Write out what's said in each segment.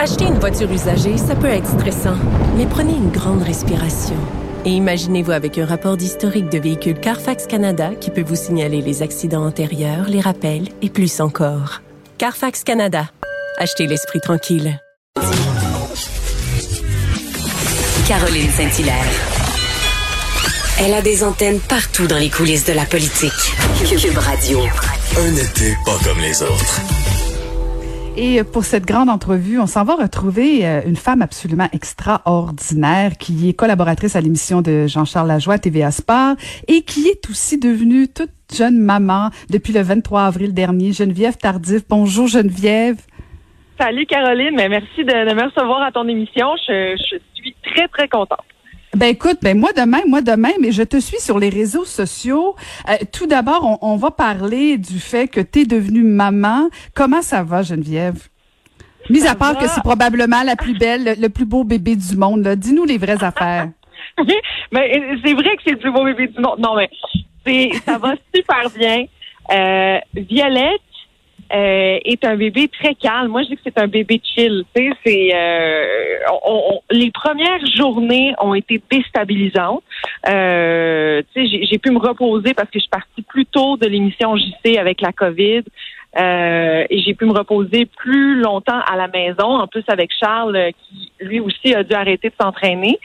Acheter une voiture usagée, ça peut être stressant, mais prenez une grande respiration. Et imaginez-vous avec un rapport d'historique de véhicule Carfax Canada qui peut vous signaler les accidents antérieurs, les rappels et plus encore. Carfax Canada. Achetez l'esprit tranquille. Caroline Saint-Hilaire. Elle a des antennes partout dans les coulisses de la politique. Cube Radio. Un été pas comme les autres. Et pour cette grande entrevue, on s'en va retrouver euh, une femme absolument extraordinaire qui est collaboratrice à l'émission de Jean-Charles Lajoie, TVA Sport, et qui est aussi devenue toute jeune maman depuis le 23 avril dernier. Geneviève Tardif. Bonjour Geneviève. Salut Caroline, merci de, me recevoir à ton émission. Je suis très, très contente. Ben écoute, ben moi demain, moi demain, mais je te suis sur les réseaux sociaux. Euh, tout d'abord, on, va parler du fait que tu es devenue maman. Comment ça va, Geneviève? Mis à part que c'est probablement la plus belle, le, plus beau bébé du monde. Dis-nous les vraies affaires. mais c'est vrai que c'est le plus beau bébé du monde. Non, mais c'est ça va super bien. Euh, Violette, euh, est un bébé très calme. Moi, je dis que c'est un bébé chill. Tu sais, c'est euh, les premières journées ont été déstabilisantes. Euh, tu sais, j'ai pu me reposer parce que je suis partie plus tôt de l'émission JC avec la COVID. Euh, et j'ai pu me reposer plus longtemps à la maison, en plus avec Charles qui lui aussi a dû arrêter de s'entraîner.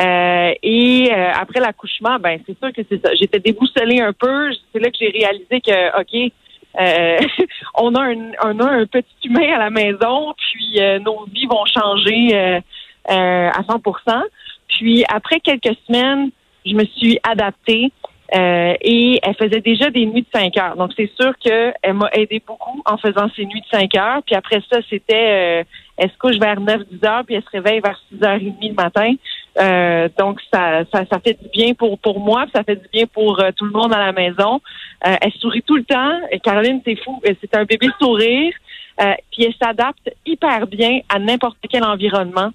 Euh, et euh, après l'accouchement, ben c'est sûr que c'est ça. J'étais déboussolée un peu. C'est là que j'ai réalisé que ok, euh, on, a un, on a un petit humain à la maison, puis euh, nos vies vont changer euh, à 100% Puis après quelques semaines, je me suis adaptée. et elle faisait déjà des nuits de 5 heures. Donc, c'est sûr qu'elle m'a aidé beaucoup en faisant ces nuits de 5 heures. Puis après ça, c'était, elle se couche vers 9-10 heures, puis elle se réveille vers 6h30 le matin. Euh, donc ça, ça, ça, fait du bien pour pour moi, ça fait du bien pour euh, tout le monde à la maison. Euh, elle sourit tout le temps. Caroline, c'est fou, c'est un bébé sourire. puis elle s'adapte hyper bien à n'importe quel environnement.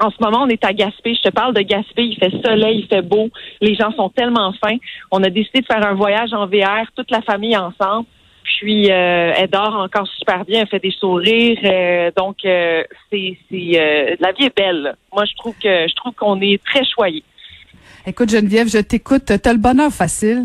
En ce moment, on est à Gaspé. Je te parle de Gaspé. Il fait soleil, il fait beau. Les gens sont tellement fins. On a décidé de faire un voyage en VR, toute la famille ensemble. Puis euh, elle dort encore super bien, elle fait des sourires. Euh, donc euh, c'est la vie est belle. Moi je trouve que je trouve qu'on est très choyé. Écoute Geneviève, je t'écoute. T'as le bonheur facile.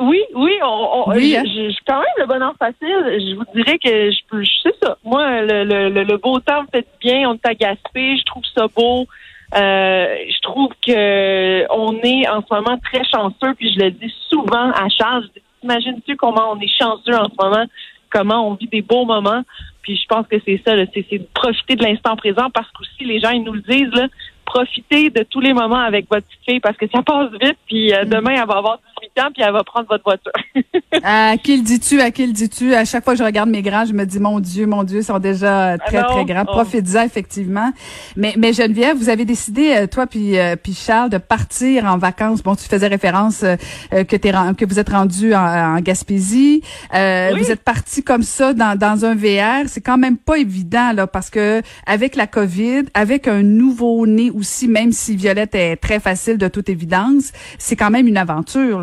oui, oui, on, on oui, hein? je, quand même le bonheur facile. Je vous dirais que je peux, je sais ça. Moi, le, le, le beau temps me fait bien. On est agacé. Je trouve ça beau. je trouve que on est en ce moment très chanceux. Puis je le dis souvent à Charles. Imagine-tu comment on est chanceux en ce moment, comment on vit des beaux moments? Puis je pense que c'est ça, c'est de profiter de l'instant présent parce qu'aussi les gens ils nous le disent là, profitez de tous les moments avec votre petite fille parce que ça passe vite. Puis euh, mm. demain elle va avoir 18 ans puis elle va prendre votre voiture. à qui le dis-tu À qui le dis-tu? À chaque fois que je regarde mes grands, je me dis mon Dieu, mon Dieu, ils sont déjà très très grands. Oh. Profitez-en effectivement. Mais mais Geneviève, vous avez décidé euh, toi puis euh, puis Charles de partir en vacances. Bon, tu faisais référence que t'es que vous êtes rendu en, Gaspésie. Vous êtes parti comme ça dans dans un VR. C'est quand même pas évident là parce que avec la COVID, avec un nouveau né aussi, même si Violette est très facile de toute évidence, c'est quand même une aventure.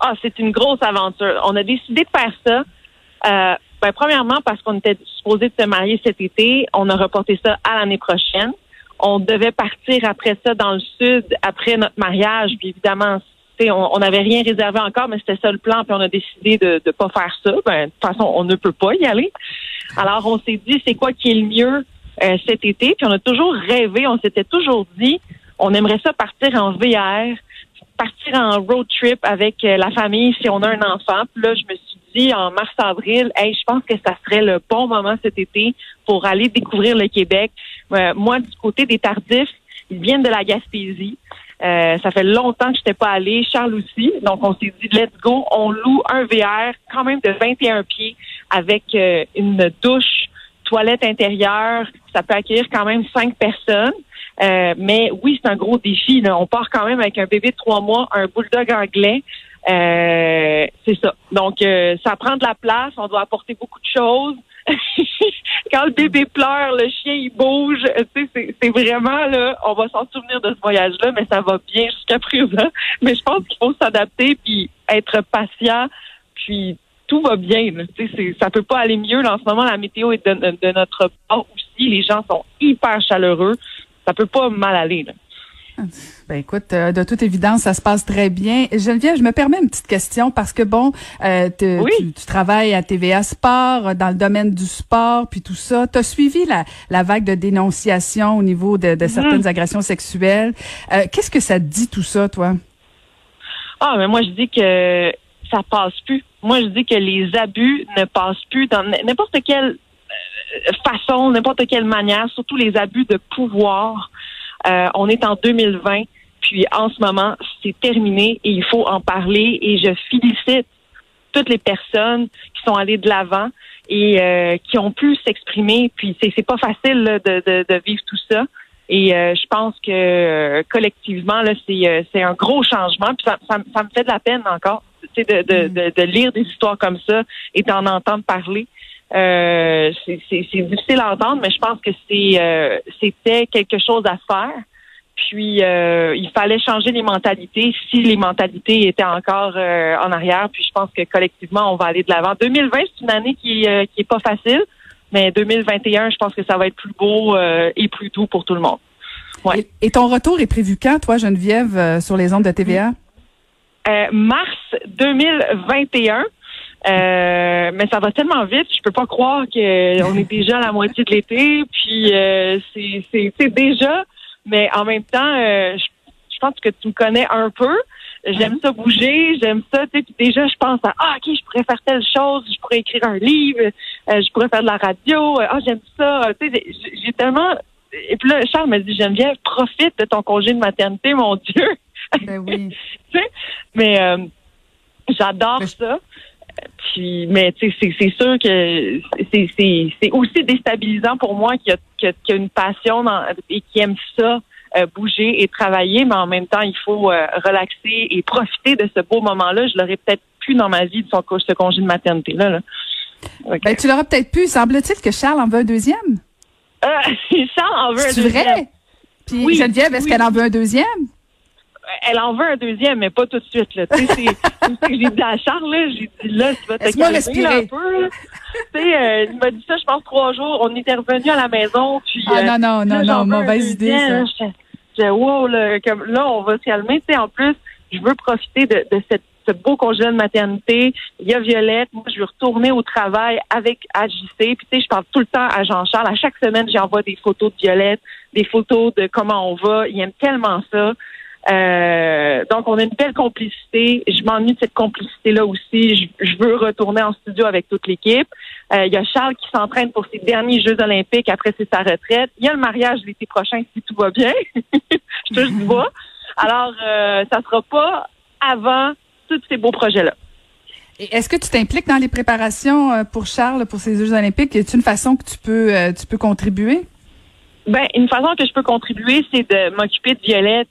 Ah, c'est une grosse aventure. On a décidé de faire ça. Euh, ben, premièrement, parce qu'on était supposé se marier cet été, on a reporté ça à l'année prochaine. On devait partir après ça dans le sud, après notre mariage, puis évidemment, on n'avait rien réservé encore, mais c'était ça le plan, puis on a décidé de ne pas faire ça. Ben, de toute façon, on ne peut pas y aller. Alors, on s'est dit, c'est quoi qui est le mieux euh, cet été. Puis on a toujours rêvé, on s'était toujours dit, on aimerait ça partir en VR, partir en road trip avec euh, la famille si on a un enfant. Puis là, je me suis dit en mars-avril, hey, je pense que ça serait le bon moment cet été pour aller découvrir le Québec. Euh, moi, du côté des tardifs, ils viennent de la Gaspésie. ça fait longtemps que je n'étais pas allée, Charles aussi. Donc, on s'est dit, let's go, on loue un VR quand même de 21 pieds avec une douche, toilette intérieure, ça peut accueillir quand même cinq personnes. Euh, mais oui, c'est un gros défi. On part quand même avec un bébé de trois mois, un bulldog anglais. Euh, c'est ça. Donc, euh, ça prend de la place. On doit apporter beaucoup de choses. Quand le bébé pleure, le chien il bouge. C'est vraiment là. On va s'en souvenir de ce voyage-là, mais ça va bien jusqu'à présent. Mais je pense qu'il faut s'adapter puis être patient, puis tout va bien. Là. Ça peut pas aller mieux. en ce moment, la météo est de, notre part aussi. Les gens sont hyper chaleureux. Ça peut pas mal aller. Là. Ben écoute, euh, de toute évidence, ça se passe très bien. Geneviève, je me permets une petite question parce que bon, euh, tu, travailles à TVA Sport euh, dans le domaine du sport puis tout ça. Tu as suivi la, la vague de dénonciation au niveau de, de certaines agressions sexuelles. Qu'est-ce que ça te dit tout ça, toi? Ah, mais moi je dis que ça passe plus. Moi je dis que les abus ne passent plus dans n'importe quelle façon, n'importe quelle manière, surtout les abus de pouvoir. Euh, on est en 2020, puis en ce moment, c'est terminé et il faut en parler. Et je félicite toutes les personnes qui sont allées de l'avant et euh, qui ont pu s'exprimer. Puis c'est pas facile de, de, vivre tout ça. Et euh, je pense que collectivement là, c'est c'est un gros changement. Puis ça, ça, me fait de la peine encore, de, de, de, de lire des histoires comme ça et d'en entendre parler. Euh, c'est difficile à entendre, mais je pense que c'est euh, c'était quelque chose à faire. Puis euh, il fallait changer les mentalités si les mentalités étaient encore en arrière. Puis je pense que collectivement, on va aller de l'avant. 2020, c'est une année qui, qui est pas facile, mais 2021, je pense que ça va être plus beau et plus doux pour tout le monde. Ouais. Et, ton retour est prévu quand, toi, Geneviève, sur les ondes de TVA? Mars 2021. Euh, mais ça va tellement vite, je peux pas croire qu'on est déjà à la moitié de l'été. Puis euh, c'est déjà, mais en même temps, euh, je, pense que tu me connais un peu. J'aime ça bouger, j'aime ça. Puis déjà, je pense à ah ok, je pourrais faire telle chose, je pourrais écrire un livre, je pourrais faire de la radio. ah j'aime ça. J'ai tellement. Et puis là, Charles m'a dit Geneviève, profite de ton congé de maternité, mon Dieu. Ben oui. mais j'adore ça. Puis, mais tu sais, c'est sûr que c'est aussi déstabilisant pour moi qui a, qui a, une passion et qui aime ça. Euh, bouger et travailler, mais en même temps, il faut euh, relaxer et profiter de ce beau moment-là. Je l'aurais peut-être plus dans ma vie de son, ce congé de maternité-là. Là. Ben, tu l'aurais peut-être pu. Semble-t-il que Charles en veut un deuxième? Euh, Charles en veut un deuxième. C'est vrai? Puis oui, Geneviève, est-ce qu'elle en veut un deuxième? Elle en veut un deuxième, mais pas tout de suite. Là. c'est que j'ai dit à Charles, là, j'ai dit là, tu vas te calmer un peu. tu sais, euh, il m'a dit ça, je pense, trois jours. On était revenu à la maison, puis... Ah non, non, non, non, mauvaise idée, ça. J'ai wow, là, comme, là, on va se calmer. Tu sais, en plus, je veux profiter de, de cette ce beau congé de maternité. Il y a Violette. Moi, je veux retourner au travail avec AJC. Puis, tu sais, je parle tout le temps à Jean-Charles. À chaque semaine, j'envoie des photos de Violette, des photos de comment on va. Il aime tellement ça. Euh, donc, on a une belle complicité. Je m'ennuie de cette complicité-là aussi. Je, veux retourner en studio avec toute l'équipe. Euh, il y a Charles qui s'entraîne pour ses derniers Jeux olympiques. Après, c'est sa retraite. Il y a le mariage l'été prochain si tout va bien. je touche du bois. Alors, euh, ça sera pas avant tous ces beaux projets-là. Est-ce que tu t'impliques dans les préparations euh, pour Charles pour ces Jeux olympiques? Est-ce une façon que tu peux, tu peux contribuer? Ben, une façon que je peux contribuer, c'est de m'occuper de Violette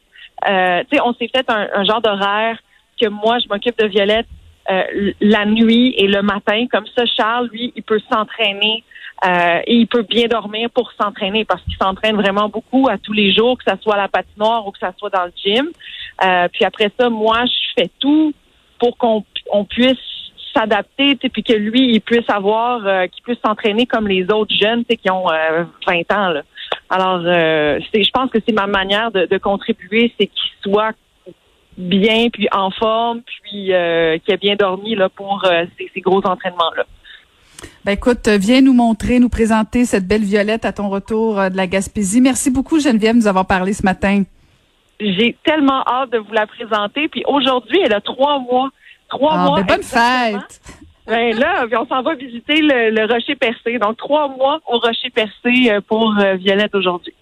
euh, tu sais, on s'est fait un, genre d'horaire que moi, je m'occupe de Violette euh, la nuit et le matin. Comme ça, Charles, lui, il peut s'entraîner euh, et il peut bien dormir pour s'entraîner parce qu'il s'entraîne vraiment beaucoup à tous les jours, que ça soit à la patinoire ou que ça soit dans le gym. puis après ça, moi, je fais tout pour qu'on on puisse s'adapter, puis que lui, il puisse avoir, qu'il puisse s'entraîner comme les autres jeunes, qui ont 20 ans. Là. Alors, euh, je pense que c'est ma manière de, contribuer, c'est qu'il soit bien, puis en forme, puis euh, qu'il ait bien dormi là pour euh, ces, gros entraînements-là. Ben écoute, viens nous montrer, nous présenter cette belle violette à ton retour de la Gaspésie. Merci beaucoup, Geneviève, de nous avoir parlé ce matin. J'ai tellement hâte de vous la présenter. Puis aujourd'hui, elle a trois mois. Trois ah, mois. Ben bonne fête! Ben là, on s'en va visiter le, Rocher Percé. Donc, trois mois au Rocher Percé euh, pour euh, Violette aujourd'hui.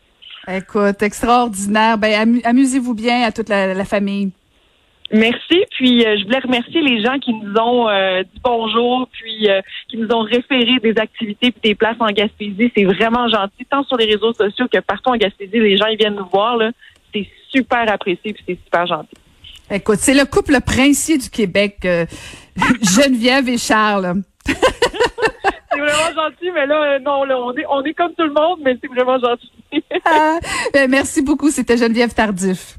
Écoute, extraordinaire. Ben, amusez-vous bien à toute la, famille. Merci. Puis euh, je voulais remercier les gens qui nous ont dit bonjour, puis qui nous ont référé des activités et des places en Gaspésie. C'est vraiment gentil, tant sur les réseaux sociaux que partout en Gaspésie, les gens ils viennent nous voir. Là. C'est super apprécié puis c'est super gentil. Écoute, c'est le couple princier du Québec, euh, Geneviève et Charles. c'est vraiment gentil, mais là, euh, non, on, est, on est comme tout le monde, mais c'est vraiment gentil. Ah, ben, merci beaucoup. C'était Geneviève Tardif.